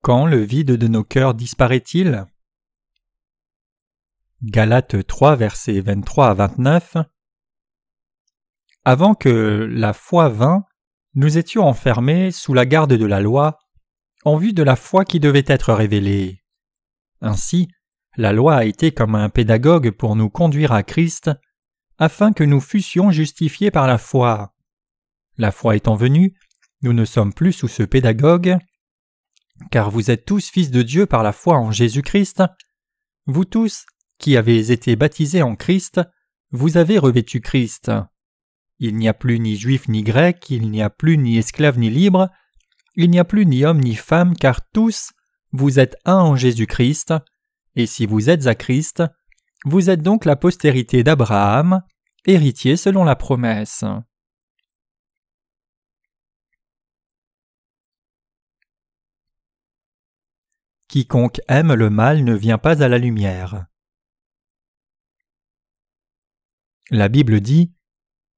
Quand le vide de nos cœurs disparaît-il? Galates 3 versets 23 à 29 Avant que la foi vînt, nous étions enfermés sous la garde de la loi, en vue de la foi qui devait être révélée. Ainsi, la loi a été comme un pédagogue pour nous conduire à Christ, afin que nous fussions justifiés par la foi. La foi étant venue, nous ne sommes plus sous ce pédagogue, car vous êtes tous fils de Dieu par la foi en Jésus-Christ. Vous tous, qui avez été baptisés en Christ, vous avez revêtu Christ. Il n'y a plus ni juif ni grec, il n'y a plus ni esclave ni libre, il n'y a plus ni homme ni femme, car tous, vous êtes un en Jésus-Christ, et si vous êtes à Christ, vous êtes donc la postérité d'Abraham, héritier selon la promesse. Quiconque aime le mal ne vient pas à la lumière. La Bible dit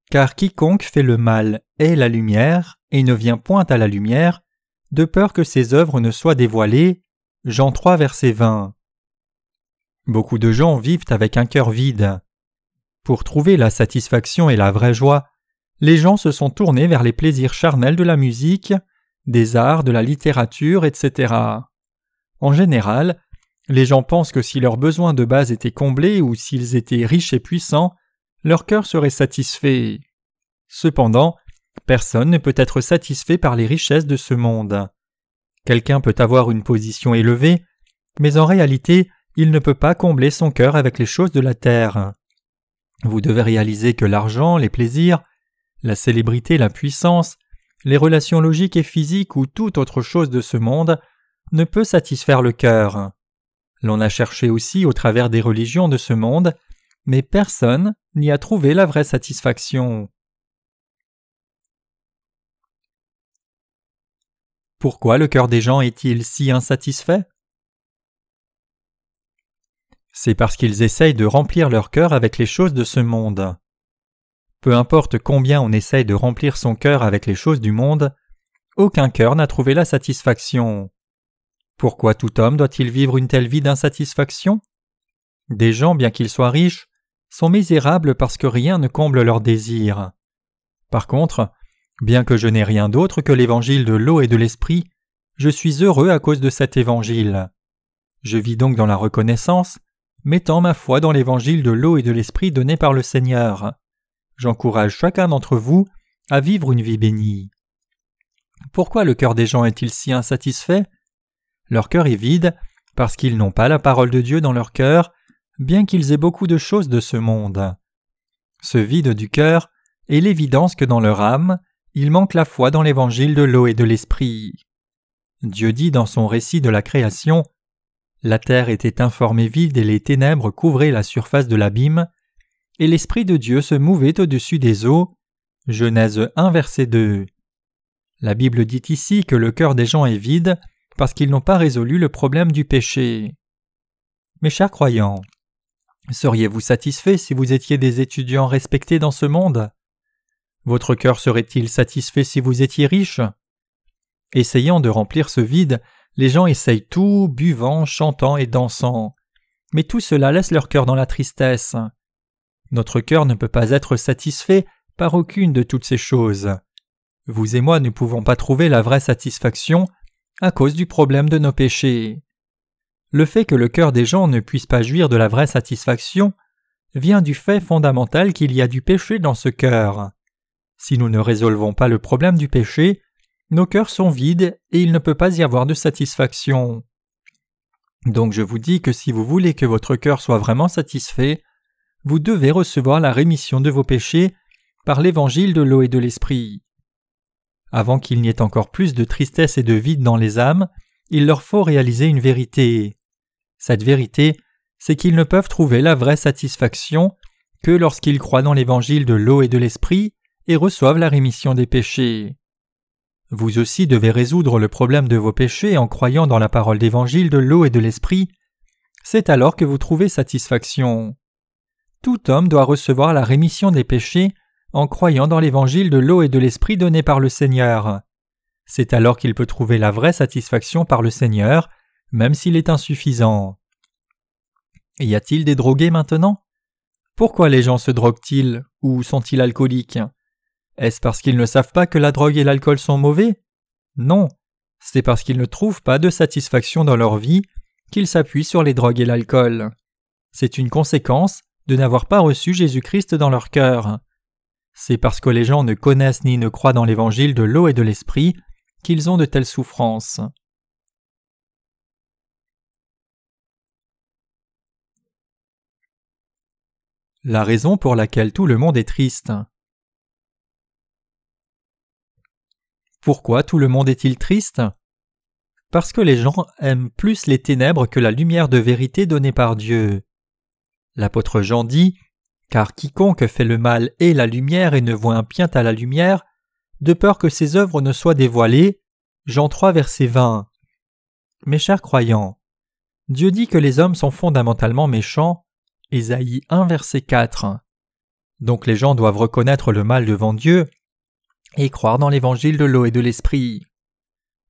Car quiconque fait le mal est la lumière et ne vient point à la lumière, de peur que ses œuvres ne soient dévoilées. Jean 3, verset 20. Beaucoup de gens vivent avec un cœur vide. Pour trouver la satisfaction et la vraie joie, les gens se sont tournés vers les plaisirs charnels de la musique, des arts, de la littérature, etc. En général, les gens pensent que si leurs besoins de base étaient comblés ou s'ils étaient riches et puissants, leur cœur serait satisfait. Cependant, personne ne peut être satisfait par les richesses de ce monde. Quelqu'un peut avoir une position élevée, mais en réalité, il ne peut pas combler son cœur avec les choses de la terre. Vous devez réaliser que l'argent, les plaisirs, la célébrité, la puissance, les relations logiques et physiques ou toute autre chose de ce monde ne peut satisfaire le cœur. L'on a cherché aussi au travers des religions de ce monde, mais personne n'y a trouvé la vraie satisfaction. Pourquoi le cœur des gens est-il si insatisfait? C'est parce qu'ils essayent de remplir leur cœur avec les choses de ce monde. Peu importe combien on essaye de remplir son cœur avec les choses du monde, aucun cœur n'a trouvé la satisfaction. Pourquoi tout homme doit-il vivre une telle vie d'insatisfaction? Des gens, bien qu'ils soient riches, sont misérables parce que rien ne comble leurs désirs. Par contre, bien que je n'ai rien d'autre que l'évangile de l'eau et de l'esprit, je suis heureux à cause de cet évangile. Je vis donc dans la reconnaissance, mettant ma foi dans l'évangile de l'eau et de l'esprit donné par le Seigneur. J'encourage chacun d'entre vous à vivre une vie bénie. Pourquoi le cœur des gens est-il si insatisfait? Leur cœur est vide parce qu'ils n'ont pas la parole de Dieu dans leur cœur, bien qu'ils aient beaucoup de choses de ce monde. Ce vide du cœur est l'évidence que dans leur âme, il manque la foi dans l'évangile de l'eau et de l'esprit. Dieu dit dans son récit de la création La terre était informée vide et les ténèbres couvraient la surface de l'abîme, et l'Esprit de Dieu se mouvait au-dessus des eaux. Genèse 1, verset 2. La Bible dit ici que le cœur des gens est vide parce qu'ils n'ont pas résolu le problème du péché. Mes chers croyants, seriez-vous satisfaits si vous étiez des étudiants respectés dans ce monde? Votre cœur serait-il satisfait si vous étiez riche Essayant de remplir ce vide, les gens essayent tout, buvant, chantant et dansant. Mais tout cela laisse leur cœur dans la tristesse. Notre cœur ne peut pas être satisfait par aucune de toutes ces choses. Vous et moi ne pouvons pas trouver la vraie satisfaction à cause du problème de nos péchés. Le fait que le cœur des gens ne puisse pas jouir de la vraie satisfaction vient du fait fondamental qu'il y a du péché dans ce cœur. Si nous ne résolvons pas le problème du péché, nos cœurs sont vides et il ne peut pas y avoir de satisfaction. Donc je vous dis que si vous voulez que votre cœur soit vraiment satisfait, vous devez recevoir la rémission de vos péchés par l'évangile de l'eau et de l'esprit. Avant qu'il n'y ait encore plus de tristesse et de vide dans les âmes, il leur faut réaliser une vérité. Cette vérité, c'est qu'ils ne peuvent trouver la vraie satisfaction que lorsqu'ils croient dans l'évangile de l'eau et de l'esprit et reçoivent la rémission des péchés. Vous aussi devez résoudre le problème de vos péchés en croyant dans la parole d'évangile de l'eau et de l'esprit. C'est alors que vous trouvez satisfaction. Tout homme doit recevoir la rémission des péchés en croyant dans l'évangile de l'eau et de l'esprit donné par le Seigneur. C'est alors qu'il peut trouver la vraie satisfaction par le Seigneur, même s'il est insuffisant. Y a-t-il des drogués maintenant? Pourquoi les gens se droguent-ils? Ou sont-ils alcooliques? Est-ce parce qu'ils ne savent pas que la drogue et l'alcool sont mauvais? Non, c'est parce qu'ils ne trouvent pas de satisfaction dans leur vie qu'ils s'appuient sur les drogues et l'alcool. C'est une conséquence de n'avoir pas reçu Jésus-Christ dans leur cœur. C'est parce que les gens ne connaissent ni ne croient dans l'évangile de l'eau et de l'esprit qu'ils ont de telles souffrances. La raison pour laquelle tout le monde est triste. Pourquoi tout le monde est-il triste? Parce que les gens aiment plus les ténèbres que la lumière de vérité donnée par Dieu. L'apôtre Jean dit Car quiconque fait le mal est la lumière et ne voit un bien à la lumière, de peur que ses œuvres ne soient dévoilées. Jean 3, verset 20. Mes chers croyants, Dieu dit que les hommes sont fondamentalement méchants Ésaïe 1 verset 4. Donc les gens doivent reconnaître le mal devant Dieu et croire dans l'évangile de l'eau et de l'esprit.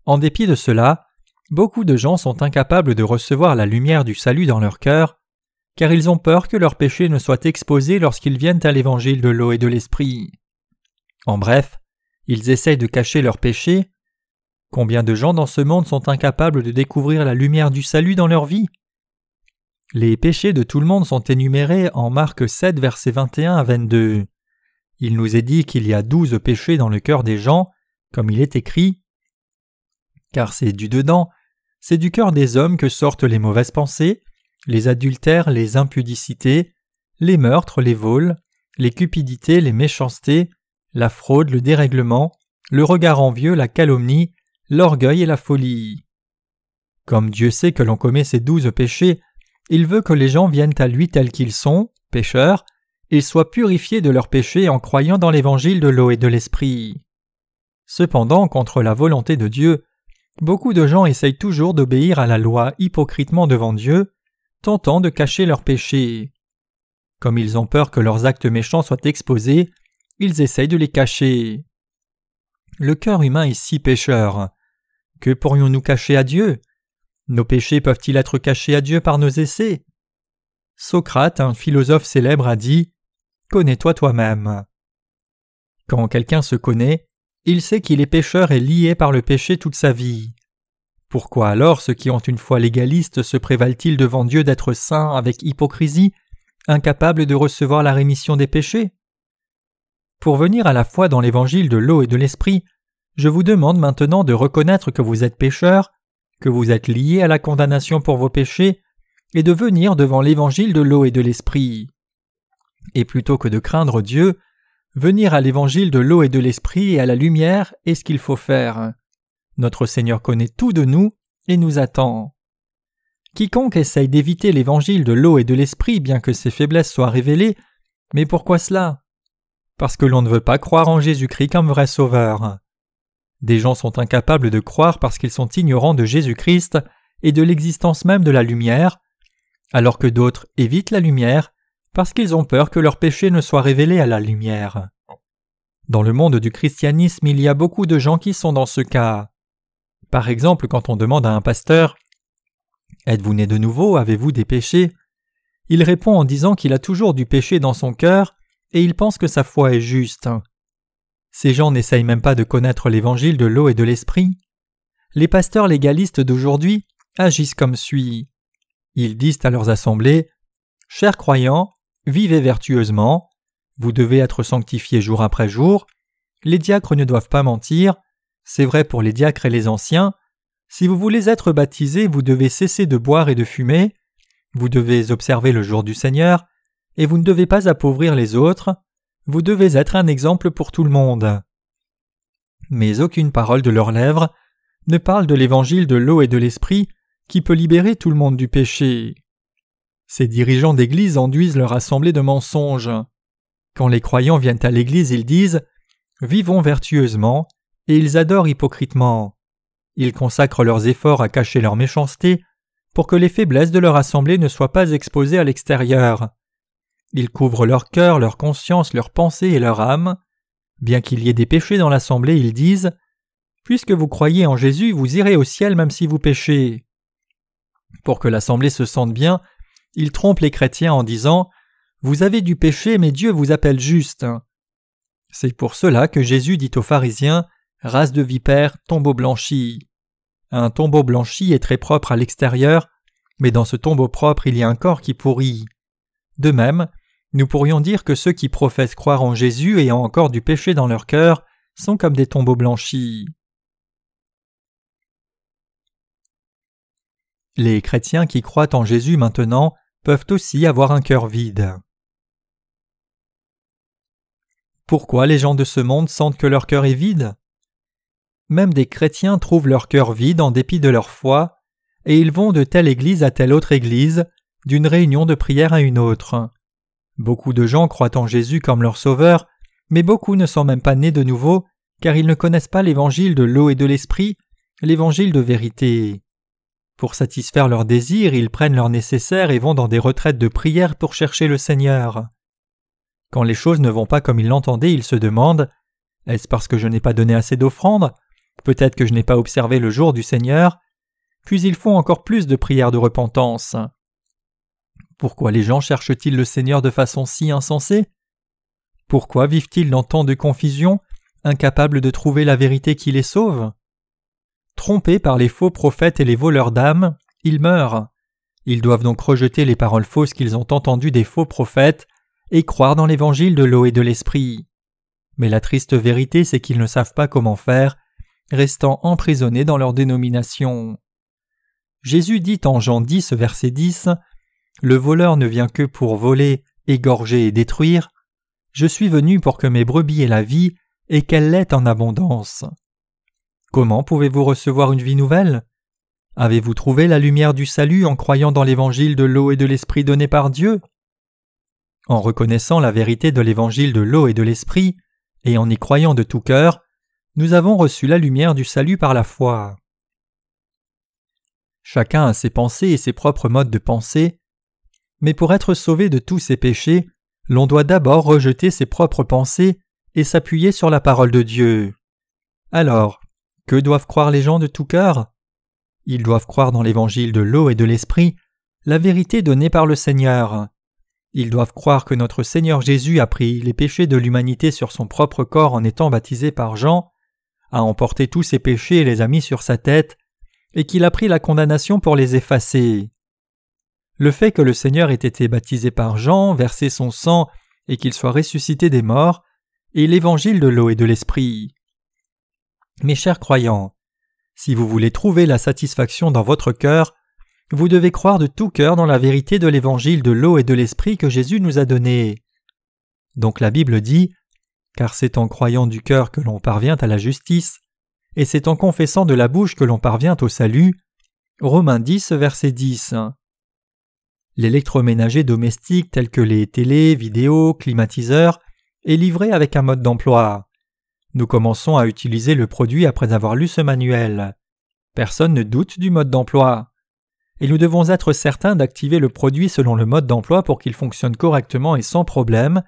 En dépit de cela, beaucoup de gens sont incapables de recevoir la lumière du salut dans leur cœur, car ils ont peur que leurs péchés ne soient exposés lorsqu'ils viennent à l'évangile de l'eau et de l'esprit. En bref, ils essayent de cacher leurs péchés. Combien de gens dans ce monde sont incapables de découvrir la lumière du salut dans leur vie? Les péchés de tout le monde sont énumérés en Marc 7, versets 21 à 22. Il nous est dit qu'il y a douze péchés dans le cœur des gens, comme il est écrit. Car c'est du dedans, c'est du cœur des hommes que sortent les mauvaises pensées, les adultères, les impudicités, les meurtres, les vols, les cupidités, les méchancetés, la fraude, le dérèglement, le regard envieux, la calomnie, l'orgueil et la folie. Comme Dieu sait que l'on commet ces douze péchés, il veut que les gens viennent à lui tels qu'ils sont, pécheurs, et soient purifiés de leurs péchés en croyant dans l'évangile de l'eau et de l'esprit. Cependant, contre la volonté de Dieu, beaucoup de gens essayent toujours d'obéir à la loi hypocritement devant Dieu, tentant de cacher leurs péchés. Comme ils ont peur que leurs actes méchants soient exposés, ils essayent de les cacher. Le cœur humain est si pécheur. Que pourrions-nous cacher à Dieu? Nos péchés peuvent-ils être cachés à Dieu par nos essais? Socrate, un philosophe célèbre, a dit Connais-toi toi-même. Quand quelqu'un se connaît, il sait qu'il est pécheur et lié par le péché toute sa vie. Pourquoi alors ceux qui ont une foi légaliste se prévalent-ils devant Dieu d'être saints avec hypocrisie, incapables de recevoir la rémission des péchés? Pour venir à la foi dans l'évangile de l'eau et de l'esprit, je vous demande maintenant de reconnaître que vous êtes pécheur que vous êtes lié à la condamnation pour vos péchés, et de venir devant l'évangile de l'eau et de l'esprit. Et plutôt que de craindre Dieu, venir à l'évangile de l'eau et de l'esprit et à la lumière est ce qu'il faut faire. Notre Seigneur connaît tout de nous et nous attend. Quiconque essaye d'éviter l'évangile de l'eau et de l'esprit bien que ses faiblesses soient révélées, mais pourquoi cela? Parce que l'on ne veut pas croire en Jésus-Christ comme vrai sauveur. Des gens sont incapables de croire parce qu'ils sont ignorants de Jésus-Christ et de l'existence même de la lumière, alors que d'autres évitent la lumière parce qu'ils ont peur que leur péché ne soit révélé à la lumière. Dans le monde du christianisme, il y a beaucoup de gens qui sont dans ce cas. Par exemple, quand on demande à un pasteur Êtes-vous né de nouveau? Avez-vous des péchés? Il répond en disant qu'il a toujours du péché dans son cœur et il pense que sa foi est juste. Ces gens n'essayent même pas de connaître l'évangile de l'eau et de l'esprit. Les pasteurs légalistes d'aujourd'hui agissent comme suit. Ils disent à leurs assemblées Chers croyants, vivez vertueusement, vous devez être sanctifiés jour après jour, les diacres ne doivent pas mentir, c'est vrai pour les diacres et les anciens, si vous voulez être baptisés, vous devez cesser de boire et de fumer, vous devez observer le jour du Seigneur, et vous ne devez pas appauvrir les autres, vous devez être un exemple pour tout le monde. Mais aucune parole de leurs lèvres ne parle de l'évangile de l'eau et de l'esprit qui peut libérer tout le monde du péché. Ces dirigeants d'Église enduisent leur assemblée de mensonges. Quand les croyants viennent à l'Église, ils disent Vivons vertueusement, et ils adorent hypocritement. Ils consacrent leurs efforts à cacher leur méchanceté pour que les faiblesses de leur assemblée ne soient pas exposées à l'extérieur. Ils couvrent leur cœur, leur conscience, leurs pensées et leur âme. Bien qu'il y ait des péchés dans l'assemblée, ils disent Puisque vous croyez en Jésus, vous irez au ciel même si vous péchez. Pour que l'Assemblée se sente bien, il trompe les chrétiens en disant Vous avez du péché, mais Dieu vous appelle juste. C'est pour cela que Jésus dit aux pharisiens Race de vipères, tombeau blanchi. Un tombeau blanchi est très propre à l'extérieur, mais dans ce tombeau propre il y a un corps qui pourrit. De même, nous pourrions dire que ceux qui professent croire en Jésus ayant encore du péché dans leur cœur sont comme des tombeaux blanchis. Les chrétiens qui croient en Jésus maintenant peuvent aussi avoir un cœur vide. Pourquoi les gens de ce monde sentent que leur cœur est vide? Même des chrétiens trouvent leur cœur vide en dépit de leur foi, et ils vont de telle église à telle autre église, d'une réunion de prière à une autre. Beaucoup de gens croient en Jésus comme leur sauveur, mais beaucoup ne sont même pas nés de nouveau, car ils ne connaissent pas l'évangile de l'eau et de l'esprit, l'évangile de vérité. Pour satisfaire leurs désirs, ils prennent leur nécessaire et vont dans des retraites de prière pour chercher le Seigneur. Quand les choses ne vont pas comme ils l'entendaient, ils se demandent Est-ce parce que je n'ai pas donné assez d'offrandes? Peut-être que je n'ai pas observé le jour du Seigneur Puis ils font encore plus de prières de repentance. Pourquoi les gens cherchent-ils le Seigneur de façon si insensée? Pourquoi vivent-ils dans tant de confusion, incapables de trouver la vérité qui les sauve? Trompés par les faux prophètes et les voleurs d'âmes, ils meurent. Ils doivent donc rejeter les paroles fausses qu'ils ont entendues des faux prophètes et croire dans l'évangile de l'eau et de l'esprit. Mais la triste vérité, c'est qu'ils ne savent pas comment faire, restant emprisonnés dans leur dénomination. Jésus dit en Jean 10, verset 10 le voleur ne vient que pour voler, égorger et détruire. Je suis venu pour que mes brebis aient la vie et qu'elle l'ait en abondance. Comment pouvez-vous recevoir une vie nouvelle? Avez-vous trouvé la lumière du salut en croyant dans l'évangile de l'eau et de l'esprit donné par Dieu? En reconnaissant la vérité de l'évangile de l'eau et de l'esprit, et en y croyant de tout cœur, nous avons reçu la lumière du salut par la foi. Chacun a ses pensées et ses propres modes de pensée, mais pour être sauvé de tous ses péchés, l'on doit d'abord rejeter ses propres pensées et s'appuyer sur la parole de Dieu. Alors, que doivent croire les gens de tout cœur? Ils doivent croire dans l'évangile de l'eau et de l'esprit, la vérité donnée par le Seigneur. Ils doivent croire que notre Seigneur Jésus a pris les péchés de l'humanité sur son propre corps en étant baptisé par Jean, a emporté tous ses péchés et les a mis sur sa tête, et qu'il a pris la condamnation pour les effacer. Le fait que le Seigneur ait été baptisé par Jean, versé son sang et qu'il soit ressuscité des morts, est l'évangile de l'eau et de l'esprit. Mes chers croyants, si vous voulez trouver la satisfaction dans votre cœur, vous devez croire de tout cœur dans la vérité de l'évangile de l'eau et de l'esprit que Jésus nous a donné. Donc la Bible dit Car c'est en croyant du cœur que l'on parvient à la justice, et c'est en confessant de la bouche que l'on parvient au salut. Romains 10, verset 10. L'électroménager domestique tel que les télés, vidéos, climatiseurs est livré avec un mode d'emploi. Nous commençons à utiliser le produit après avoir lu ce manuel. Personne ne doute du mode d'emploi. Et nous devons être certains d'activer le produit selon le mode d'emploi pour qu'il fonctionne correctement et sans problème,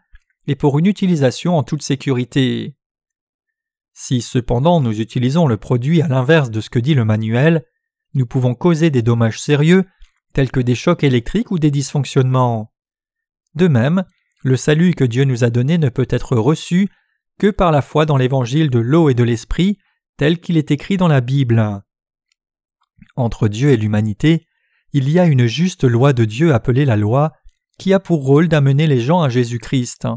et pour une utilisation en toute sécurité. Si cependant nous utilisons le produit à l'inverse de ce que dit le manuel, nous pouvons causer des dommages sérieux tels que des chocs électriques ou des dysfonctionnements. De même, le salut que Dieu nous a donné ne peut être reçu que par la foi dans l'évangile de l'eau et de l'esprit tel qu'il est écrit dans la Bible. Entre Dieu et l'humanité, il y a une juste loi de Dieu appelée la loi, qui a pour rôle d'amener les gens à Jésus-Christ.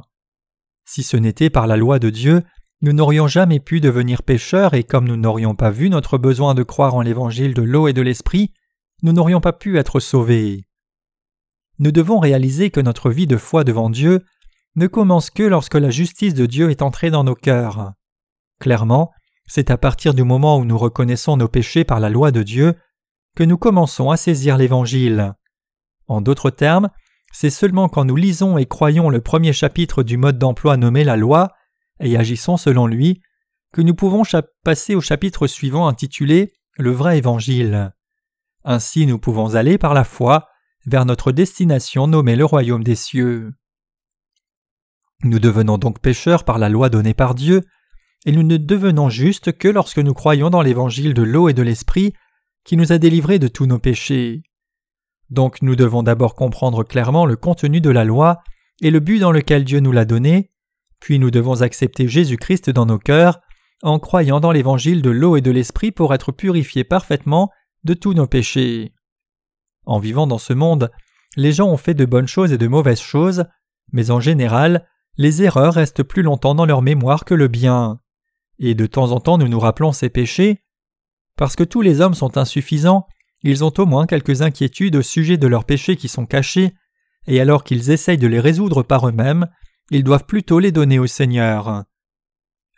Si ce n'était par la loi de Dieu, nous n'aurions jamais pu devenir pécheurs et comme nous n'aurions pas vu notre besoin de croire en l'évangile de l'eau et de l'esprit, nous n'aurions pas pu être sauvés. Nous devons réaliser que notre vie de foi devant Dieu ne commence que lorsque la justice de Dieu est entrée dans nos cœurs. Clairement, c'est à partir du moment où nous reconnaissons nos péchés par la loi de Dieu que nous commençons à saisir l'Évangile. En d'autres termes, c'est seulement quand nous lisons et croyons le premier chapitre du mode d'emploi nommé la loi et agissons selon lui que nous pouvons passer au chapitre suivant intitulé Le vrai Évangile. Ainsi nous pouvons aller par la foi vers notre destination nommée le royaume des cieux. Nous devenons donc pécheurs par la loi donnée par Dieu, et nous ne devenons justes que lorsque nous croyons dans l'évangile de l'eau et de l'esprit qui nous a délivrés de tous nos péchés. Donc nous devons d'abord comprendre clairement le contenu de la loi et le but dans lequel Dieu nous l'a donné, puis nous devons accepter Jésus-Christ dans nos cœurs en croyant dans l'évangile de l'eau et de l'esprit pour être purifiés parfaitement de tous nos péchés. En vivant dans ce monde, les gens ont fait de bonnes choses et de mauvaises choses, mais en général, les erreurs restent plus longtemps dans leur mémoire que le bien. Et de temps en temps nous nous rappelons ces péchés. Parce que tous les hommes sont insuffisants, ils ont au moins quelques inquiétudes au sujet de leurs péchés qui sont cachés, et alors qu'ils essayent de les résoudre par eux-mêmes, ils doivent plutôt les donner au Seigneur.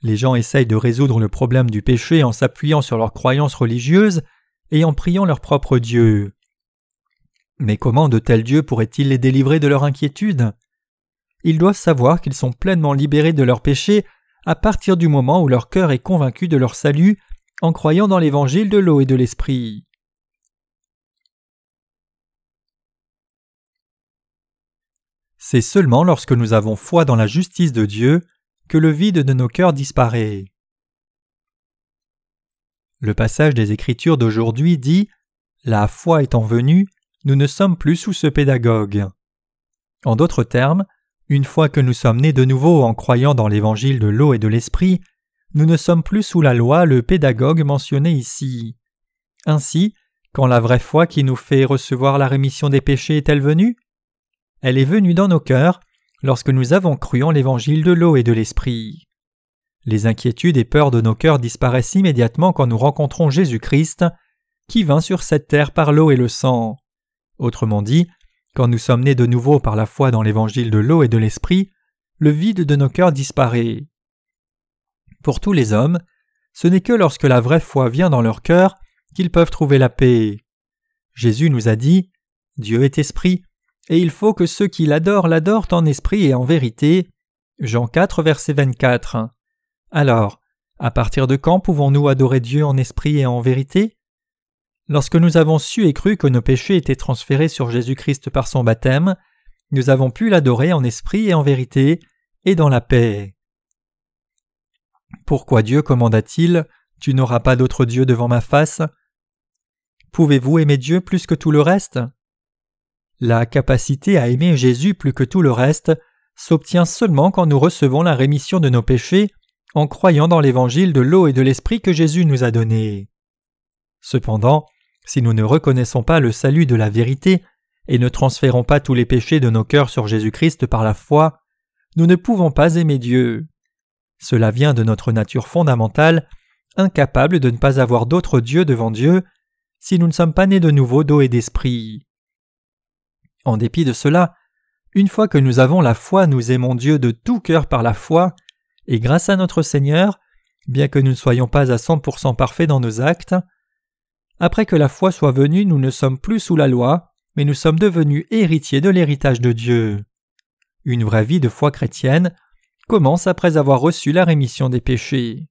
Les gens essayent de résoudre le problème du péché en s'appuyant sur leurs croyances religieuses et en priant leur propre Dieu. Mais comment de tels dieux pourraient-ils les délivrer de leur inquiétude? Ils doivent savoir qu'ils sont pleinement libérés de leurs péchés à partir du moment où leur cœur est convaincu de leur salut en croyant dans l'évangile de l'eau et de l'esprit. C'est seulement lorsque nous avons foi dans la justice de Dieu que le vide de nos cœurs disparaît. Le passage des Écritures d'aujourd'hui dit La foi étant venue, nous ne sommes plus sous ce pédagogue. En d'autres termes, une fois que nous sommes nés de nouveau en croyant dans l'évangile de l'eau et de l'esprit, nous ne sommes plus sous la loi, le pédagogue mentionné ici. Ainsi, quand la vraie foi qui nous fait recevoir la rémission des péchés est-elle venue? Elle est venue dans nos cœurs lorsque nous avons cru en l'évangile de l'eau et de l'esprit. Les inquiétudes et peurs de nos cœurs disparaissent immédiatement quand nous rencontrons Jésus-Christ, qui vint sur cette terre par l'eau et le sang. Autrement dit, quand nous sommes nés de nouveau par la foi dans l'évangile de l'eau et de l'esprit, le vide de nos cœurs disparaît. Pour tous les hommes, ce n'est que lorsque la vraie foi vient dans leur cœur qu'ils peuvent trouver la paix. Jésus nous a dit Dieu est esprit, et il faut que ceux qui l'adorent l'adorent en esprit et en vérité. Jean 4, verset 24. Alors, à partir de quand pouvons-nous adorer Dieu en esprit et en vérité? Lorsque nous avons su et cru que nos péchés étaient transférés sur Jésus-Christ par son baptême, nous avons pu l'adorer en esprit et en vérité, et dans la paix. Pourquoi Dieu commanda-t-il Tu n'auras pas d'autre Dieu devant ma face? Pouvez-vous aimer Dieu plus que tout le reste? La capacité à aimer Jésus plus que tout le reste s'obtient seulement quand nous recevons la rémission de nos péchés en croyant dans l'évangile de l'eau et de l'esprit que Jésus nous a donné. Cependant, si nous ne reconnaissons pas le salut de la vérité et ne transférons pas tous les péchés de nos cœurs sur Jésus-Christ par la foi, nous ne pouvons pas aimer Dieu. Cela vient de notre nature fondamentale, incapable de ne pas avoir d'autre Dieu devant Dieu, si nous ne sommes pas nés de nouveau d'eau et d'esprit. En dépit de cela, une fois que nous avons la foi, nous aimons Dieu de tout cœur par la foi, et grâce à notre Seigneur, bien que nous ne soyons pas à 100% parfaits dans nos actes, après que la foi soit venue, nous ne sommes plus sous la loi, mais nous sommes devenus héritiers de l'héritage de Dieu. Une vraie vie de foi chrétienne commence après avoir reçu la rémission des péchés.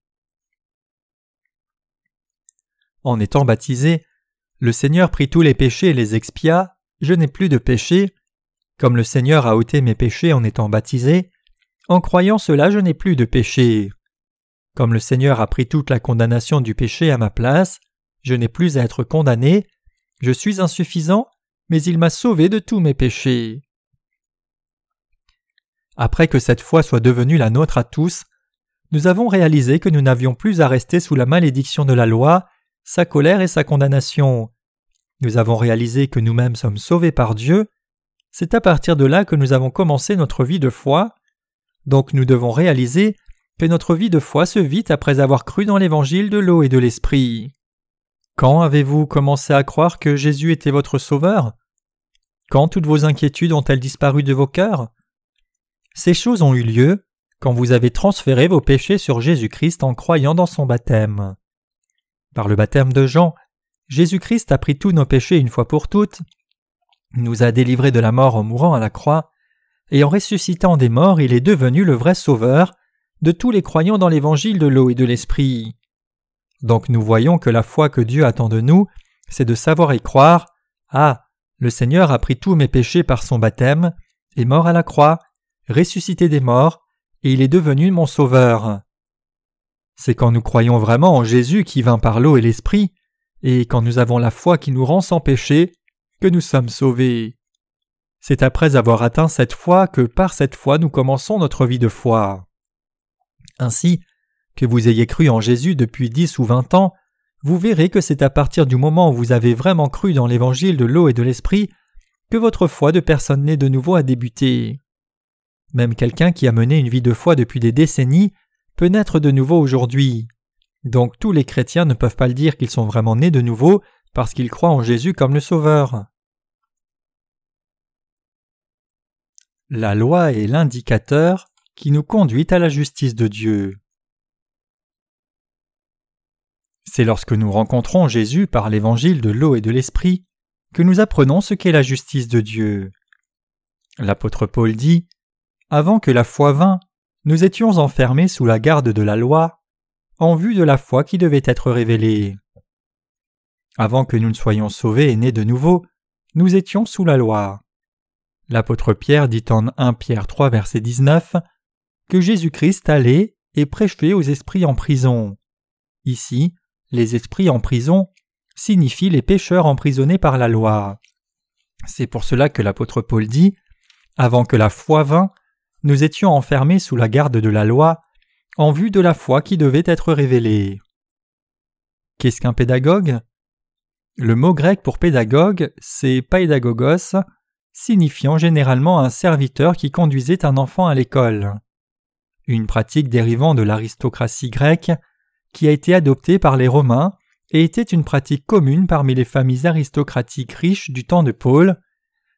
En étant baptisé, le Seigneur prit tous les péchés et les expia, je n'ai plus de péché, comme le Seigneur a ôté mes péchés en étant baptisé, en croyant cela je n'ai plus de péché. Comme le Seigneur a pris toute la condamnation du péché à ma place, je n'ai plus à être condamné, je suis insuffisant, mais il m'a sauvé de tous mes péchés. Après que cette foi soit devenue la nôtre à tous, nous avons réalisé que nous n'avions plus à rester sous la malédiction de la loi, sa colère et sa condamnation. Nous avons réalisé que nous-mêmes sommes sauvés par Dieu. C'est à partir de là que nous avons commencé notre vie de foi. Donc nous devons réaliser que notre vie de foi se vit après avoir cru dans l'évangile de l'eau et de l'esprit. Quand avez-vous commencé à croire que Jésus était votre sauveur? Quand toutes vos inquiétudes ont-elles disparu de vos cœurs? Ces choses ont eu lieu quand vous avez transféré vos péchés sur Jésus-Christ en croyant dans son baptême. Par le baptême de Jean, Jésus-Christ a pris tous nos péchés une fois pour toutes, nous a délivrés de la mort en mourant à la croix, et en ressuscitant des morts il est devenu le vrai Sauveur de tous les croyants dans l'évangile de l'eau et de l'esprit. Donc nous voyons que la foi que Dieu attend de nous, c'est de savoir y croire Ah, le Seigneur a pris tous mes péchés par son baptême, est mort à la croix, ressuscité des morts, et il est devenu mon Sauveur. C'est quand nous croyons vraiment en Jésus qui vint par l'eau et l'Esprit, et quand nous avons la foi qui nous rend sans péché, que nous sommes sauvés. C'est après avoir atteint cette foi que par cette foi nous commençons notre vie de foi. Ainsi, que vous ayez cru en Jésus depuis dix ou vingt ans, vous verrez que c'est à partir du moment où vous avez vraiment cru dans l'évangile de l'eau et de l'esprit que votre foi de personne née de nouveau a débuté. Même quelqu'un qui a mené une vie de foi depuis des décennies peut naître de nouveau aujourd'hui. Donc tous les chrétiens ne peuvent pas le dire qu'ils sont vraiment nés de nouveau parce qu'ils croient en Jésus comme le Sauveur. La loi est l'indicateur qui nous conduit à la justice de Dieu. C'est lorsque nous rencontrons Jésus par l'évangile de l'eau et de l'esprit que nous apprenons ce qu'est la justice de Dieu. L'apôtre Paul dit Avant que la foi vînt, nous étions enfermés sous la garde de la loi, en vue de la foi qui devait être révélée. Avant que nous ne soyons sauvés et nés de nouveau, nous étions sous la loi. L'apôtre Pierre dit en 1 Pierre 3 verset 19 que Jésus-Christ allait et prêchait aux esprits en prison. Ici, les esprits en prison signifient les pécheurs emprisonnés par la loi. C'est pour cela que l'apôtre Paul dit Avant que la foi vînt, nous étions enfermés sous la garde de la loi, en vue de la foi qui devait être révélée. Qu'est-ce qu'un pédagogue? Le mot grec pour pédagogue, c'est paidagogos, signifiant généralement un serviteur qui conduisait un enfant à l'école. Une pratique dérivant de l'aristocratie grecque qui a été adoptée par les Romains et était une pratique commune parmi les familles aristocratiques riches du temps de Paul,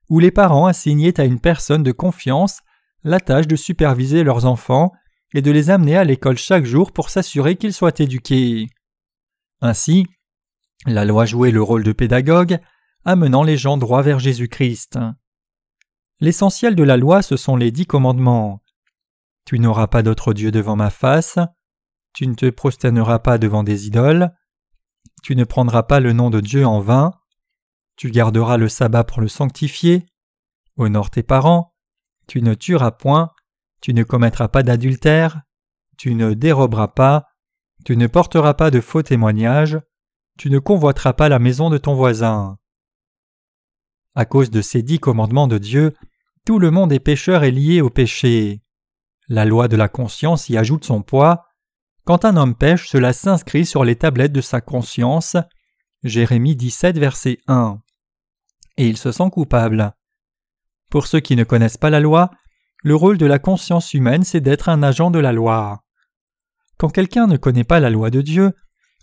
où les parents assignaient à une personne de confiance la tâche de superviser leurs enfants et de les amener à l'école chaque jour pour s'assurer qu'ils soient éduqués. Ainsi, la loi jouait le rôle de pédagogue, amenant les gens droit vers Jésus-Christ. L'essentiel de la loi, ce sont les dix commandements. Tu n'auras pas d'autre Dieu devant ma face, tu ne te prosterneras pas devant des idoles, tu ne prendras pas le nom de Dieu en vain, tu garderas le sabbat pour le sanctifier, honore tes parents, tu ne tueras point, tu ne commettras pas d'adultère, tu ne déroberas pas, tu ne porteras pas de faux témoignages, tu ne convoiteras pas la maison de ton voisin. À cause de ces dix commandements de Dieu, tout le monde est pécheur et lié au péché. La loi de la conscience y ajoute son poids, quand un homme pêche, cela s'inscrit sur les tablettes de sa conscience. Jérémie 17, verset 1. Et il se sent coupable. Pour ceux qui ne connaissent pas la loi, le rôle de la conscience humaine, c'est d'être un agent de la loi. Quand quelqu'un ne connaît pas la loi de Dieu,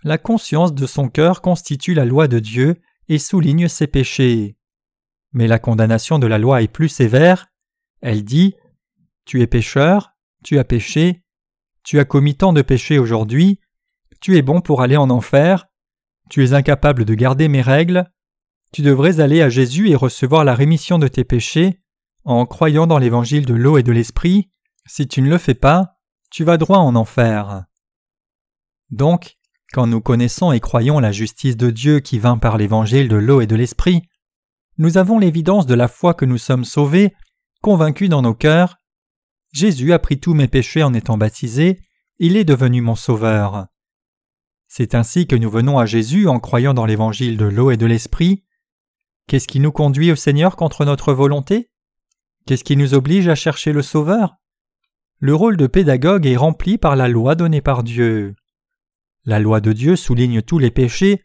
la conscience de son cœur constitue la loi de Dieu et souligne ses péchés. Mais la condamnation de la loi est plus sévère. Elle dit Tu es pécheur, tu as péché, tu as commis tant de péchés aujourd'hui, tu es bon pour aller en enfer, tu es incapable de garder mes règles, tu devrais aller à Jésus et recevoir la rémission de tes péchés en croyant dans l'évangile de l'eau et de l'esprit. Si tu ne le fais pas, tu vas droit en enfer. Donc, quand nous connaissons et croyons la justice de Dieu qui vint par l'évangile de l'eau et de l'esprit, nous avons l'évidence de la foi que nous sommes sauvés, convaincus dans nos cœurs Jésus a pris tous mes péchés en étant baptisé, il est devenu mon sauveur. C'est ainsi que nous venons à Jésus en croyant dans l'évangile de l'eau et de l'esprit. Qu'est-ce qui nous conduit au Seigneur contre notre volonté? Qu'est-ce qui nous oblige à chercher le Sauveur? Le rôle de pédagogue est rempli par la loi donnée par Dieu. La loi de Dieu souligne tous les péchés.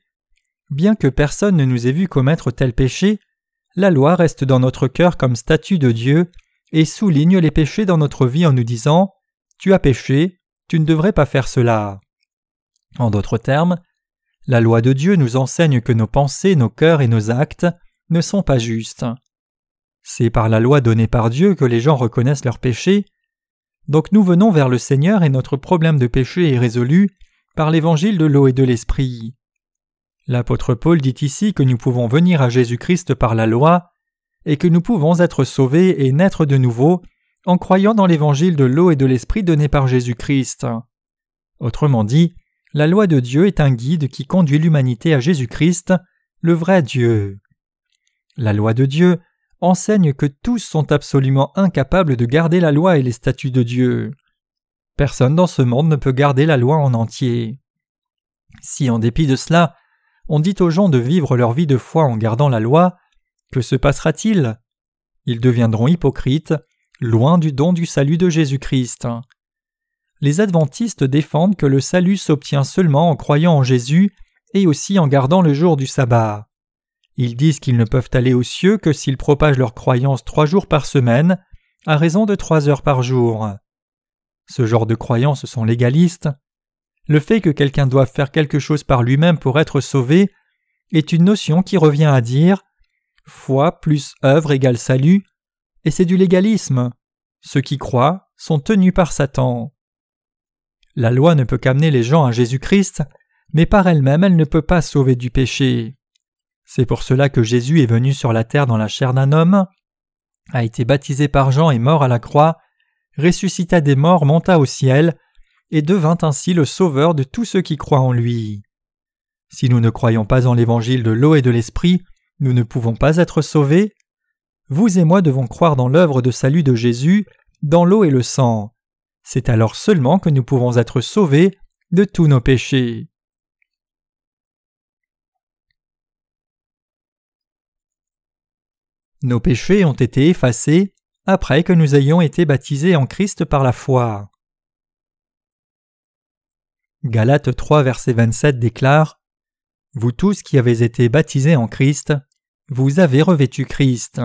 Bien que personne ne nous ait vu commettre tel péché, la loi reste dans notre cœur comme statut de Dieu et souligne les péchés dans notre vie en nous disant Tu as péché, tu ne devrais pas faire cela. En d'autres termes, la loi de Dieu nous enseigne que nos pensées, nos cœurs et nos actes ne sont pas justes. C'est par la loi donnée par Dieu que les gens reconnaissent leurs péchés. Donc nous venons vers le Seigneur et notre problème de péché est résolu par l'évangile de l'eau et de l'esprit. L'apôtre Paul dit ici que nous pouvons venir à Jésus-Christ par la loi et que nous pouvons être sauvés et naître de nouveau en croyant dans l'évangile de l'eau et de l'esprit donné par Jésus-Christ. Autrement dit, la loi de Dieu est un guide qui conduit l'humanité à Jésus-Christ, le vrai Dieu. La loi de Dieu enseigne que tous sont absolument incapables de garder la loi et les statuts de Dieu. Personne dans ce monde ne peut garder la loi en entier. Si en dépit de cela, on dit aux gens de vivre leur vie de foi en gardant la loi, que se passera-t-il? Ils deviendront hypocrites, loin du don du salut de Jésus-Christ. Les adventistes défendent que le salut s'obtient seulement en croyant en Jésus et aussi en gardant le jour du sabbat. Ils disent qu'ils ne peuvent aller aux cieux que s'ils propagent leur croyance trois jours par semaine, à raison de trois heures par jour. Ce genre de croyances sont légalistes. Le fait que quelqu'un doive faire quelque chose par lui-même pour être sauvé est une notion qui revient à dire foi plus œuvre égale salut, et c'est du légalisme. Ceux qui croient sont tenus par Satan. La loi ne peut qu'amener les gens à Jésus-Christ, mais par elle-même elle ne peut pas sauver du péché. C'est pour cela que Jésus est venu sur la terre dans la chair d'un homme, a été baptisé par Jean et mort à la croix, ressuscita des morts, monta au ciel, et devint ainsi le sauveur de tous ceux qui croient en lui. Si nous ne croyons pas en l'évangile de l'eau et de l'esprit, nous ne pouvons pas être sauvés. Vous et moi devons croire dans l'œuvre de salut de Jésus, dans l'eau et le sang. C'est alors seulement que nous pouvons être sauvés de tous nos péchés. Nos péchés ont été effacés après que nous ayons été baptisés en Christ par la foi. Galates 3 verset 27 déclare Vous tous qui avez été baptisés en Christ, vous avez revêtu Christ.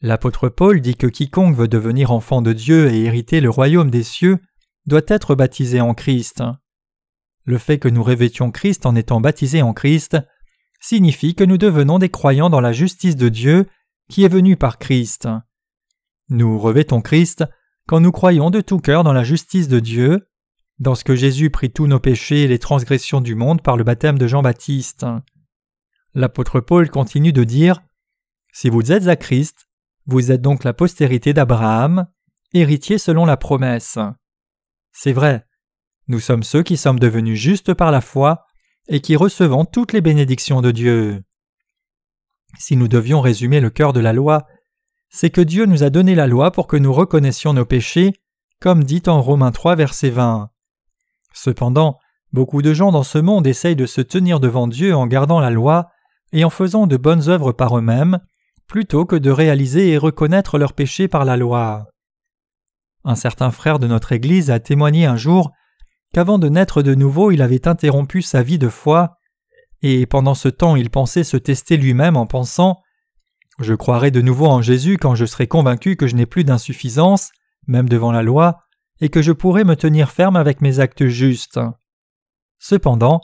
L'apôtre Paul dit que quiconque veut devenir enfant de Dieu et hériter le royaume des cieux doit être baptisé en Christ. Le fait que nous revêtions Christ en étant baptisés en Christ signifie que nous devenons des croyants dans la justice de Dieu qui est venue par Christ. Nous revêtons Christ quand nous croyons de tout cœur dans la justice de Dieu, dans ce que Jésus prit tous nos péchés et les transgressions du monde par le baptême de Jean-Baptiste. L'apôtre Paul continue de dire Si vous êtes à Christ, vous êtes donc la postérité d'Abraham, héritier selon la promesse. C'est vrai, nous sommes ceux qui sommes devenus justes par la foi et qui recevons toutes les bénédictions de Dieu. Si nous devions résumer le cœur de la loi, c'est que Dieu nous a donné la loi pour que nous reconnaissions nos péchés, comme dit en Romains 3 verset 20. Cependant, beaucoup de gens dans ce monde essayent de se tenir devant Dieu en gardant la loi et en faisant de bonnes œuvres par eux-mêmes, plutôt que de réaliser et reconnaître leurs péchés par la loi. Un certain frère de notre Église a témoigné un jour qu'avant de naître de nouveau il avait interrompu sa vie de foi, et pendant ce temps il pensait se tester lui-même en pensant Je croirai de nouveau en Jésus quand je serai convaincu que je n'ai plus d'insuffisance, même devant la loi, et que je pourrai me tenir ferme avec mes actes justes. Cependant,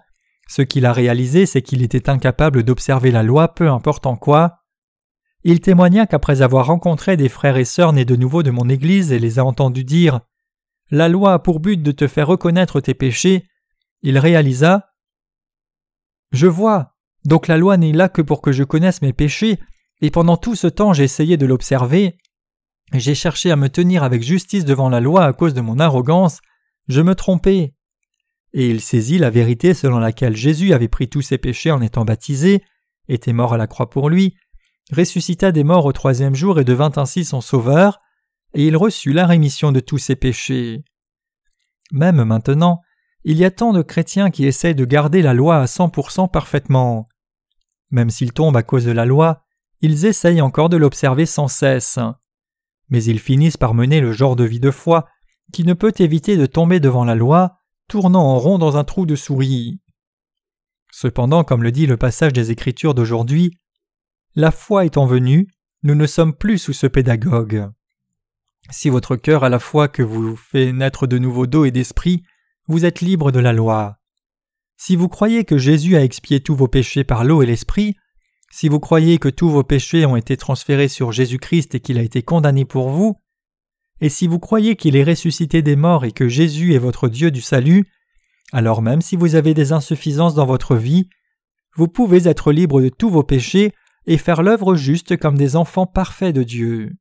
ce qu'il a réalisé, c'est qu'il était incapable d'observer la loi peu importe en quoi. Il témoigna qu'après avoir rencontré des frères et sœurs nés de nouveau de mon Église et les a entendus dire la loi a pour but de te faire reconnaître tes péchés, il réalisa Je vois, donc la loi n'est là que pour que je connaisse mes péchés, et pendant tout ce temps j'ai essayé de l'observer, j'ai cherché à me tenir avec justice devant la loi à cause de mon arrogance, je me trompais. Et il saisit la vérité selon laquelle Jésus avait pris tous ses péchés en étant baptisé, était mort à la croix pour lui, ressuscita des morts au troisième jour et devint ainsi son sauveur, et il reçut la rémission de tous ses péchés. Même maintenant, il y a tant de chrétiens qui essayent de garder la loi à 100% parfaitement. Même s'ils tombent à cause de la loi, ils essayent encore de l'observer sans cesse. Mais ils finissent par mener le genre de vie de foi qui ne peut éviter de tomber devant la loi, tournant en rond dans un trou de souris. Cependant, comme le dit le passage des Écritures d'aujourd'hui, la foi étant venue, nous ne sommes plus sous ce pédagogue. Si votre cœur à la fois que vous fait naître de nouveau d'eau et d'esprit, vous êtes libre de la loi. Si vous croyez que Jésus a expié tous vos péchés par l'eau et l'esprit, si vous croyez que tous vos péchés ont été transférés sur Jésus-Christ et qu'il a été condamné pour vous, et si vous croyez qu'il est ressuscité des morts et que Jésus est votre Dieu du salut, alors même si vous avez des insuffisances dans votre vie, vous pouvez être libre de tous vos péchés et faire l'œuvre juste comme des enfants parfaits de Dieu.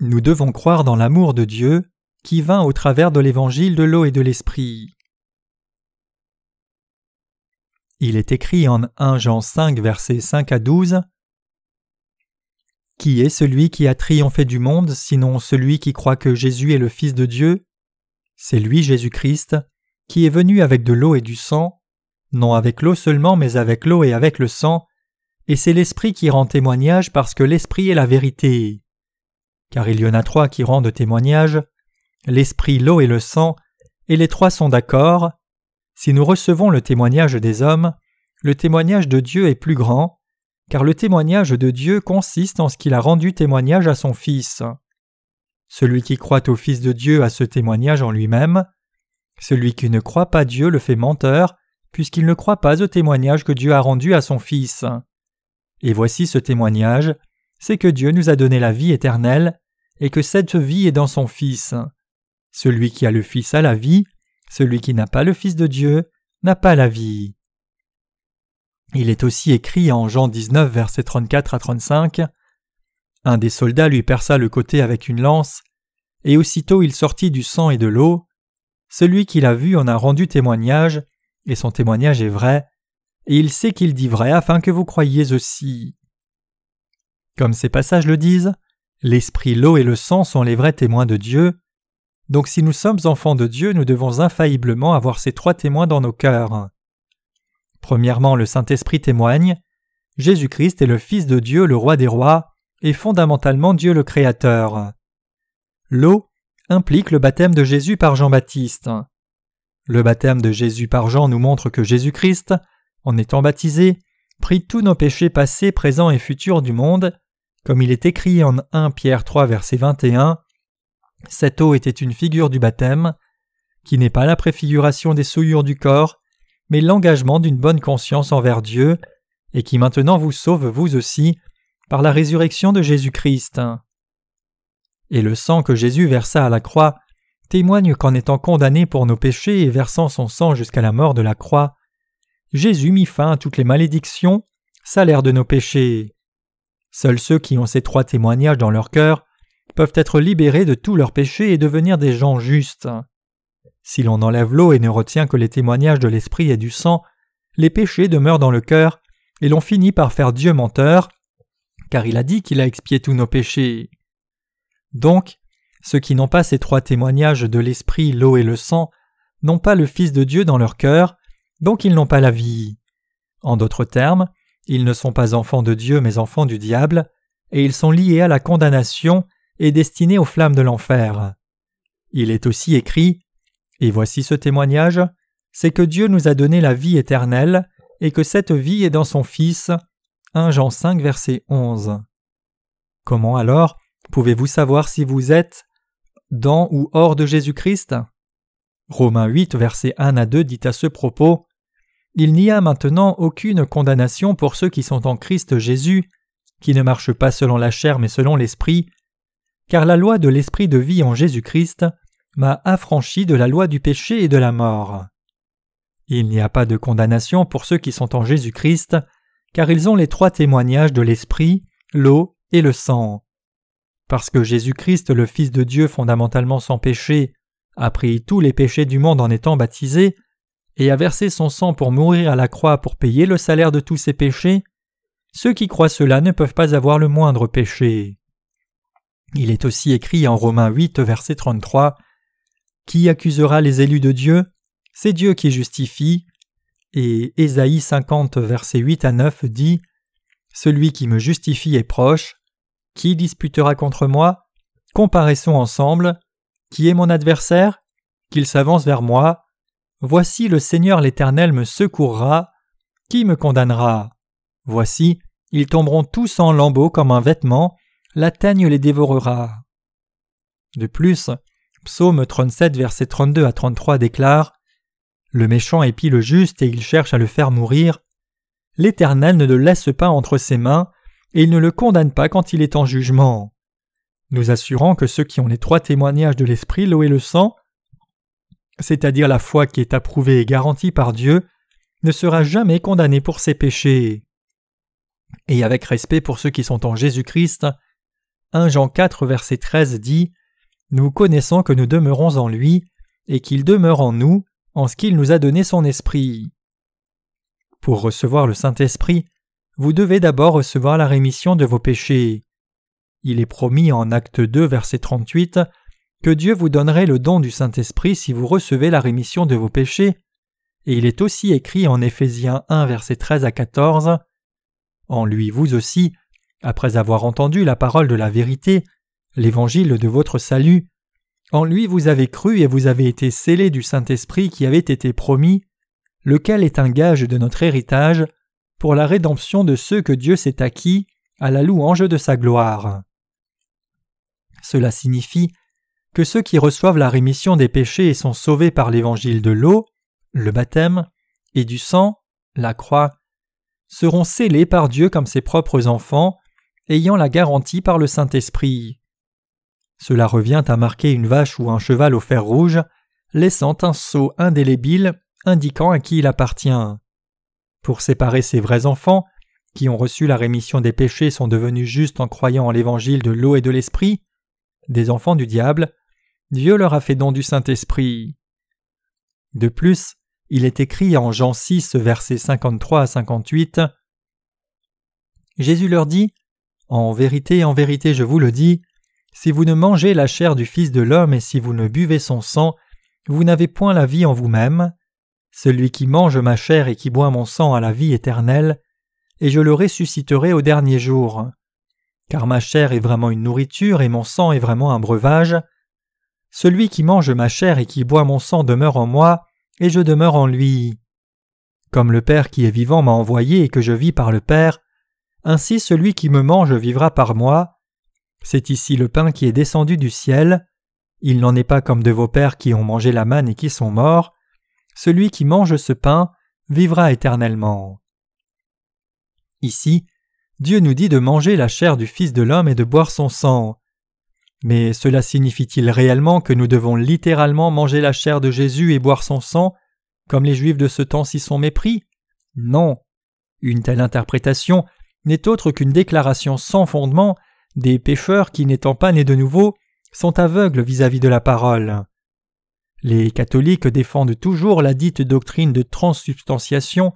Nous devons croire dans l'amour de Dieu qui vint au travers de l'évangile de l'eau et de l'esprit. Il est écrit en 1 Jean 5 versets 5 à 12 Qui est celui qui a triomphé du monde, sinon celui qui croit que Jésus est le Fils de Dieu? C'est lui Jésus-Christ, qui est venu avec de l'eau et du sang, non avec l'eau seulement, mais avec l'eau et avec le sang, et c'est l'Esprit qui rend témoignage parce que l'Esprit est la vérité. Car il y en a trois qui rendent témoignage, l'Esprit, l'eau et le sang, et les trois sont d'accord. Si nous recevons le témoignage des hommes, le témoignage de Dieu est plus grand, car le témoignage de Dieu consiste en ce qu'il a rendu témoignage à son Fils. Celui qui croit au Fils de Dieu a ce témoignage en lui-même. Celui qui ne croit pas Dieu le fait menteur, puisqu'il ne croit pas au témoignage que Dieu a rendu à son Fils. Et voici ce témoignage, c'est que Dieu nous a donné la vie éternelle, et que cette vie est dans son Fils. Celui qui a le Fils a la vie, celui qui n'a pas le Fils de Dieu n'a pas la vie. Il est aussi écrit en Jean 19, versets 34 à 35 Un des soldats lui perça le côté avec une lance, et aussitôt il sortit du sang et de l'eau. Celui qui l'a vu en a rendu témoignage, et son témoignage est vrai, et il sait qu'il dit vrai afin que vous croyiez aussi. Comme ces passages le disent, l'esprit, l'eau et le sang sont les vrais témoins de Dieu. Donc si nous sommes enfants de Dieu, nous devons infailliblement avoir ces trois témoins dans nos cœurs. Premièrement, le Saint-Esprit témoigne. Jésus-Christ est le Fils de Dieu, le Roi des rois, et fondamentalement Dieu le Créateur. L'eau implique le baptême de Jésus par Jean-Baptiste. Le baptême de Jésus par Jean nous montre que Jésus-Christ, en étant baptisé, prit tous nos péchés passés, présents et futurs du monde, comme il est écrit en 1 Pierre 3 verset 21. Cette eau était une figure du baptême, qui n'est pas la préfiguration des souillures du corps, mais l'engagement d'une bonne conscience envers Dieu, et qui maintenant vous sauve vous aussi par la résurrection de Jésus-Christ. Et le sang que Jésus versa à la croix témoigne qu'en étant condamné pour nos péchés et versant son sang jusqu'à la mort de la croix, Jésus mit fin à toutes les malédictions, salaire de nos péchés. Seuls ceux qui ont ces trois témoignages dans leur cœur peuvent être libérés de tous leurs péchés et devenir des gens justes. Si l'on enlève l'eau et ne retient que les témoignages de l'esprit et du sang, les péchés demeurent dans le cœur, et l'on finit par faire Dieu menteur, car il a dit qu'il a expié tous nos péchés. Donc, ceux qui n'ont pas ces trois témoignages de l'esprit, l'eau et le sang, n'ont pas le Fils de Dieu dans leur cœur, donc ils n'ont pas la vie. En d'autres termes, ils ne sont pas enfants de Dieu mais enfants du diable, et ils sont liés à la condamnation et destinés aux flammes de l'enfer. Il est aussi écrit et voici ce témoignage, c'est que Dieu nous a donné la vie éternelle, et que cette vie est dans son Fils. 1 Jean 5 verset 11. Comment alors pouvez-vous savoir si vous êtes dans ou hors de Jésus-Christ? Romains 8 verset 1 à 2 dit à ce propos Il n'y a maintenant aucune condamnation pour ceux qui sont en Christ Jésus, qui ne marchent pas selon la chair mais selon l'Esprit, car la loi de l'Esprit de vie en Jésus-Christ m'a affranchi de la loi du péché et de la mort. Il n'y a pas de condamnation pour ceux qui sont en Jésus-Christ, car ils ont les trois témoignages de l'Esprit, l'eau et le sang. Parce que Jésus-Christ, le Fils de Dieu fondamentalement sans péché, a pris tous les péchés du monde en étant baptisé, et a versé son sang pour mourir à la croix pour payer le salaire de tous ses péchés, ceux qui croient cela ne peuvent pas avoir le moindre péché. Il est aussi écrit en Romains 8, verset 33 qui accusera les élus de Dieu? C'est Dieu qui justifie. Et Ésaïe 50, versets 8 à 9 dit Celui qui me justifie est proche. Qui disputera contre moi? Comparaissons ensemble. Qui est mon adversaire? Qu'il s'avance vers moi. Voici le Seigneur l'Éternel me secourra. Qui me condamnera Voici, ils tomberont tous en lambeaux comme un vêtement, la teigne les dévorera. De plus, Psaume 37, versets 32 à 33 déclare Le méchant épie le juste et il cherche à le faire mourir. L'Éternel ne le laisse pas entre ses mains, et il ne le condamne pas quand il est en jugement. Nous assurons que ceux qui ont les trois témoignages de l'Esprit, l'eau et le sang, c'est-à-dire la foi qui est approuvée et garantie par Dieu, ne sera jamais condamné pour ses péchés. Et avec respect pour ceux qui sont en Jésus-Christ, 1 Jean 4 verset 13 dit nous connaissons que nous demeurons en lui, et qu'il demeure en nous, en ce qu'il nous a donné son esprit. Pour recevoir le Saint-Esprit, vous devez d'abord recevoir la rémission de vos péchés. Il est promis en Acte 2, verset 38 que Dieu vous donnerait le don du Saint-Esprit si vous recevez la rémission de vos péchés, et il est aussi écrit en Éphésiens 1, verset 13 à 14 En lui, vous aussi, après avoir entendu la parole de la vérité, l'évangile de votre salut, en lui vous avez cru et vous avez été scellés du Saint-Esprit qui avait été promis, lequel est un gage de notre héritage, pour la rédemption de ceux que Dieu s'est acquis, à la louange de sa gloire. Cela signifie que ceux qui reçoivent la rémission des péchés et sont sauvés par l'évangile de l'eau, le baptême, et du sang, la croix, seront scellés par Dieu comme ses propres enfants, ayant la garantie par le Saint-Esprit. Cela revient à marquer une vache ou un cheval au fer rouge, laissant un sceau indélébile indiquant à qui il appartient. Pour séparer ces vrais enfants, qui ont reçu la rémission des péchés sont devenus justes en croyant en l'évangile de l'eau et de l'esprit, des enfants du diable, Dieu leur a fait don du Saint-Esprit. De plus, il est écrit en Jean 6, versets 53 à 58 Jésus leur dit En vérité, en vérité, je vous le dis, si vous ne mangez la chair du Fils de l'homme et si vous ne buvez son sang, vous n'avez point la vie en vous-même. Celui qui mange ma chair et qui boit mon sang a la vie éternelle, et je le ressusciterai au dernier jour. Car ma chair est vraiment une nourriture et mon sang est vraiment un breuvage. Celui qui mange ma chair et qui boit mon sang demeure en moi, et je demeure en lui. Comme le Père qui est vivant m'a envoyé et que je vis par le Père, ainsi celui qui me mange vivra par moi. C'est ici le pain qui est descendu du ciel. Il n'en est pas comme de vos pères qui ont mangé la manne et qui sont morts. Celui qui mange ce pain vivra éternellement. Ici, Dieu nous dit de manger la chair du Fils de l'homme et de boire son sang. Mais cela signifie-t-il réellement que nous devons littéralement manger la chair de Jésus et boire son sang, comme les Juifs de ce temps s'y sont mépris? Non. Une telle interprétation n'est autre qu'une déclaration sans fondement des pécheurs qui, n'étant pas nés de nouveau, sont aveugles vis-à-vis de la parole. Les catholiques défendent toujours la dite doctrine de transsubstantiation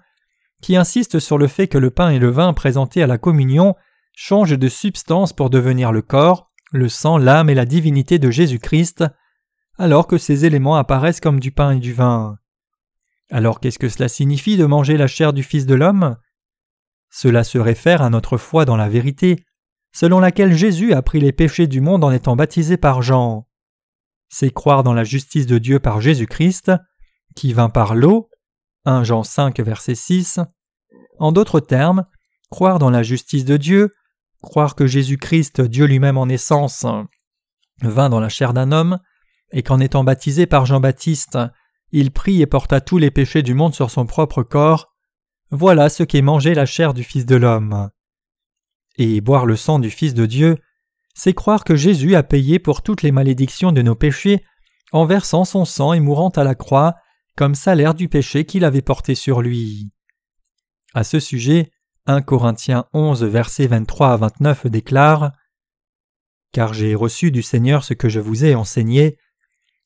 qui insiste sur le fait que le pain et le vin présentés à la communion changent de substance pour devenir le corps, le sang, l'âme et la divinité de Jésus-Christ, alors que ces éléments apparaissent comme du pain et du vin. Alors qu'est-ce que cela signifie de manger la chair du Fils de l'homme? Cela se réfère à notre foi dans la vérité, selon laquelle Jésus a pris les péchés du monde en étant baptisé par Jean. C'est croire dans la justice de Dieu par Jésus-Christ, qui vint par l'eau, 1 Jean 5 verset 6. En d'autres termes, croire dans la justice de Dieu, Croire que Jésus-Christ, Dieu lui-même en essence, vint dans la chair d'un homme, et qu'en étant baptisé par Jean-Baptiste, il prit et porta tous les péchés du monde sur son propre corps, voilà ce qu'est manger la chair du Fils de l'homme. Et boire le sang du Fils de Dieu, c'est croire que Jésus a payé pour toutes les malédictions de nos péchés en versant son sang et mourant à la croix comme salaire du péché qu'il avait porté sur lui. À ce sujet, 1 Corinthiens 11, versets 23 à 29 déclare Car j'ai reçu du Seigneur ce que je vous ai enseigné,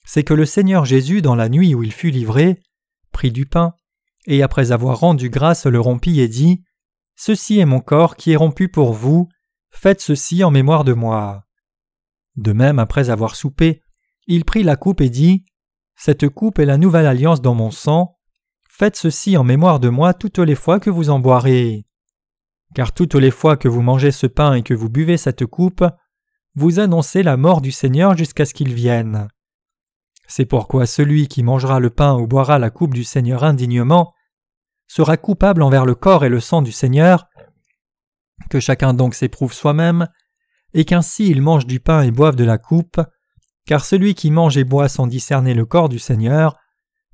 c'est que le Seigneur Jésus, dans la nuit où il fut livré, prit du pain, et après avoir rendu grâce le rompit et dit Ceci est mon corps qui est rompu pour vous, faites ceci en mémoire de moi. De même, après avoir soupé, il prit la coupe et dit Cette coupe est la nouvelle alliance dans mon sang, faites ceci en mémoire de moi toutes les fois que vous en boirez. Car toutes les fois que vous mangez ce pain et que vous buvez cette coupe, vous annoncez la mort du Seigneur jusqu'à ce qu'il vienne. C'est pourquoi celui qui mangera le pain ou boira la coupe du Seigneur indignement sera coupable envers le corps et le sang du Seigneur, que chacun donc s'éprouve soi-même, et qu'ainsi il mange du pain et boive de la coupe, car celui qui mange et boit sans discerner le corps du Seigneur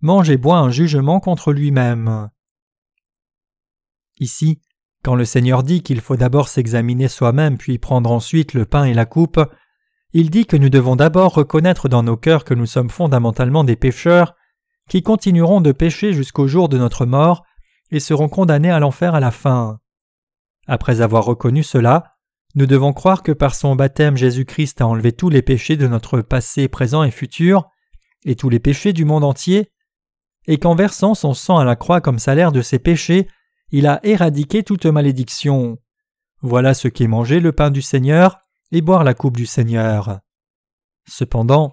mange et boit un jugement contre lui-même. Ici, quand le Seigneur dit qu'il faut d'abord s'examiner soi-même puis prendre ensuite le pain et la coupe, il dit que nous devons d'abord reconnaître dans nos cœurs que nous sommes fondamentalement des pécheurs, qui continueront de pécher jusqu'au jour de notre mort et seront condamnés à l'enfer à la fin. Après avoir reconnu cela, nous devons croire que par son baptême Jésus-Christ a enlevé tous les péchés de notre passé, présent et futur, et tous les péchés du monde entier, et qu'en versant son sang à la croix comme salaire de ses péchés, il a éradiqué toute malédiction. Voilà ce qu'est manger le pain du Seigneur et boire la coupe du Seigneur. Cependant,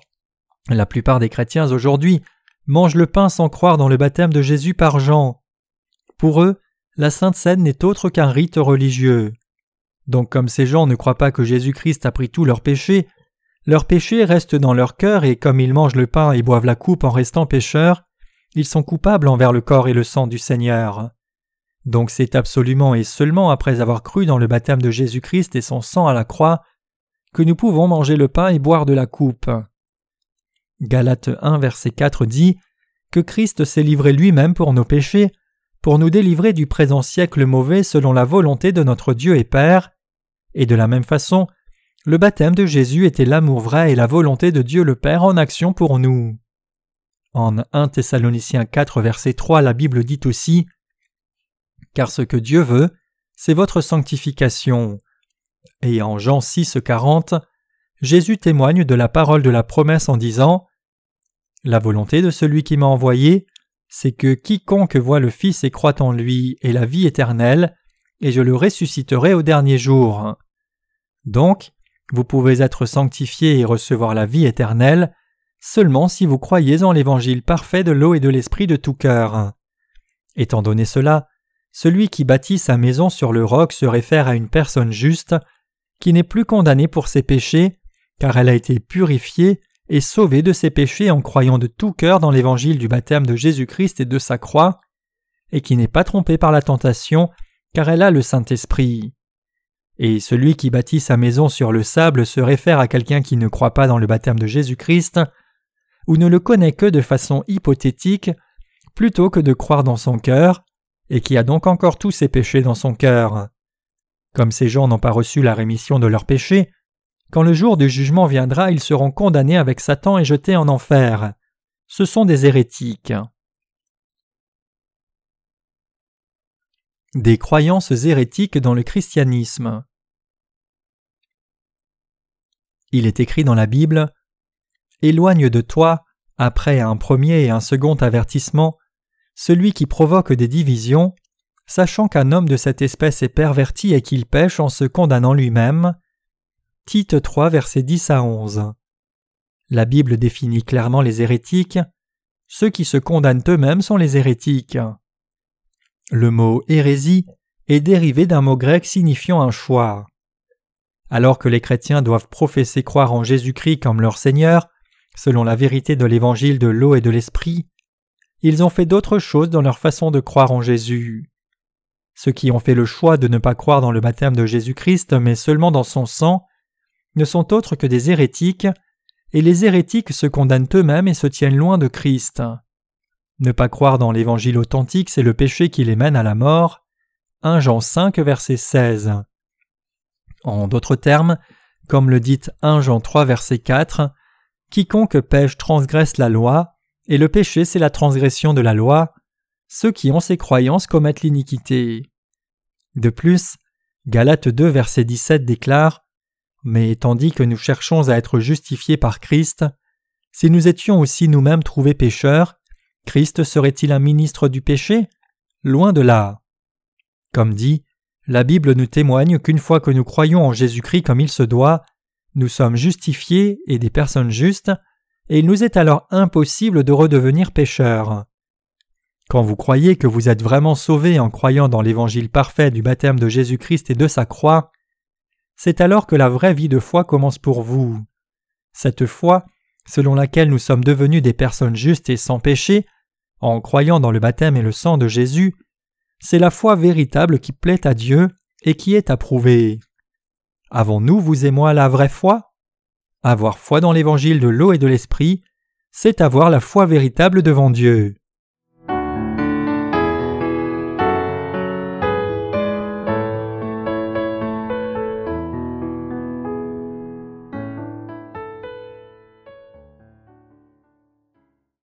la plupart des chrétiens aujourd'hui mangent le pain sans croire dans le baptême de Jésus par Jean. Pour eux, la Sainte Seine n'est autre qu'un rite religieux. Donc comme ces gens ne croient pas que Jésus-Christ a pris tous leurs péchés, leurs péchés restent dans leur cœur et comme ils mangent le pain et boivent la coupe en restant pécheurs, ils sont coupables envers le corps et le sang du Seigneur. Donc c'est absolument et seulement après avoir cru dans le baptême de Jésus-Christ et son sang à la croix que nous pouvons manger le pain et boire de la coupe. Galates 1 verset 4 dit que Christ s'est livré lui-même pour nos péchés, pour nous délivrer du présent siècle mauvais selon la volonté de notre Dieu et Père, et de la même façon, le baptême de Jésus était l'amour vrai et la volonté de Dieu le Père en action pour nous. En 1 Thessaloniciens 4 verset 3 la Bible dit aussi Car ce que Dieu veut, c'est votre sanctification. Et en Jean 6 40 Jésus témoigne de la parole de la promesse en disant La volonté de celui qui m'a envoyé, c'est que quiconque voit le Fils et croit en lui ait la vie éternelle, et je le ressusciterai au dernier jour. Donc, vous pouvez être sanctifié et recevoir la vie éternelle seulement si vous croyez en l'évangile parfait de l'eau et de l'esprit de tout cœur. Étant donné cela, celui qui bâtit sa maison sur le roc se réfère à une personne juste, qui n'est plus condamnée pour ses péchés, car elle a été purifiée et sauvée de ses péchés en croyant de tout cœur dans l'évangile du baptême de Jésus-Christ et de sa croix, et qui n'est pas trompée par la tentation, car elle a le Saint-Esprit. Et celui qui bâtit sa maison sur le sable se réfère à quelqu'un qui ne croit pas dans le baptême de Jésus-Christ, ou ne le connaît que de façon hypothétique, plutôt que de croire dans son cœur, et qui a donc encore tous ses péchés dans son cœur. Comme ces gens n'ont pas reçu la rémission de leurs péchés, quand le jour du jugement viendra, ils seront condamnés avec Satan et jetés en enfer. Ce sont des hérétiques. Des croyances hérétiques dans le christianisme. Il est écrit dans la Bible Éloigne de toi, après un premier et un second avertissement, celui qui provoque des divisions, sachant qu'un homme de cette espèce est perverti et qu'il pêche en se condamnant lui-même. Tite 3, versets 10 à 11. La Bible définit clairement les hérétiques. Ceux qui se condamnent eux-mêmes sont les hérétiques. Le mot hérésie est dérivé d'un mot grec signifiant un choix. Alors que les chrétiens doivent professer croire en Jésus-Christ comme leur Seigneur, selon la vérité de l'évangile de l'eau et de l'esprit, ils ont fait d'autres choses dans leur façon de croire en Jésus. Ceux qui ont fait le choix de ne pas croire dans le baptême de Jésus-Christ, mais seulement dans son sang, ne sont autres que des hérétiques, et les hérétiques se condamnent eux-mêmes et se tiennent loin de Christ. Ne pas croire dans l'évangile authentique, c'est le péché qui les mène à la mort. 1 Jean 5, verset 16. En d'autres termes, comme le dit 1 Jean 3, verset 4, Quiconque pêche transgresse la loi, et le péché c'est la transgression de la loi. Ceux qui ont ces croyances commettent l'iniquité. De plus, Galates 2, verset 17 déclare Mais tandis que nous cherchons à être justifiés par Christ, si nous étions aussi nous-mêmes trouvés pécheurs, Christ serait-il un ministre du péché? Loin de là. Comme dit, la Bible nous témoigne qu'une fois que nous croyons en Jésus-Christ comme il se doit, nous sommes justifiés et des personnes justes, et il nous est alors impossible de redevenir pécheurs. Quand vous croyez que vous êtes vraiment sauvés en croyant dans l'évangile parfait du baptême de Jésus-Christ et de sa croix, c'est alors que la vraie vie de foi commence pour vous. Cette foi, selon laquelle nous sommes devenus des personnes justes et sans péché, en croyant dans le baptême et le sang de Jésus, c'est la foi véritable qui plaît à Dieu et qui est approuvée. Avons-nous, vous et moi, la vraie foi? Avoir foi dans l'évangile de l'eau et de l'esprit, c'est avoir la foi véritable devant Dieu.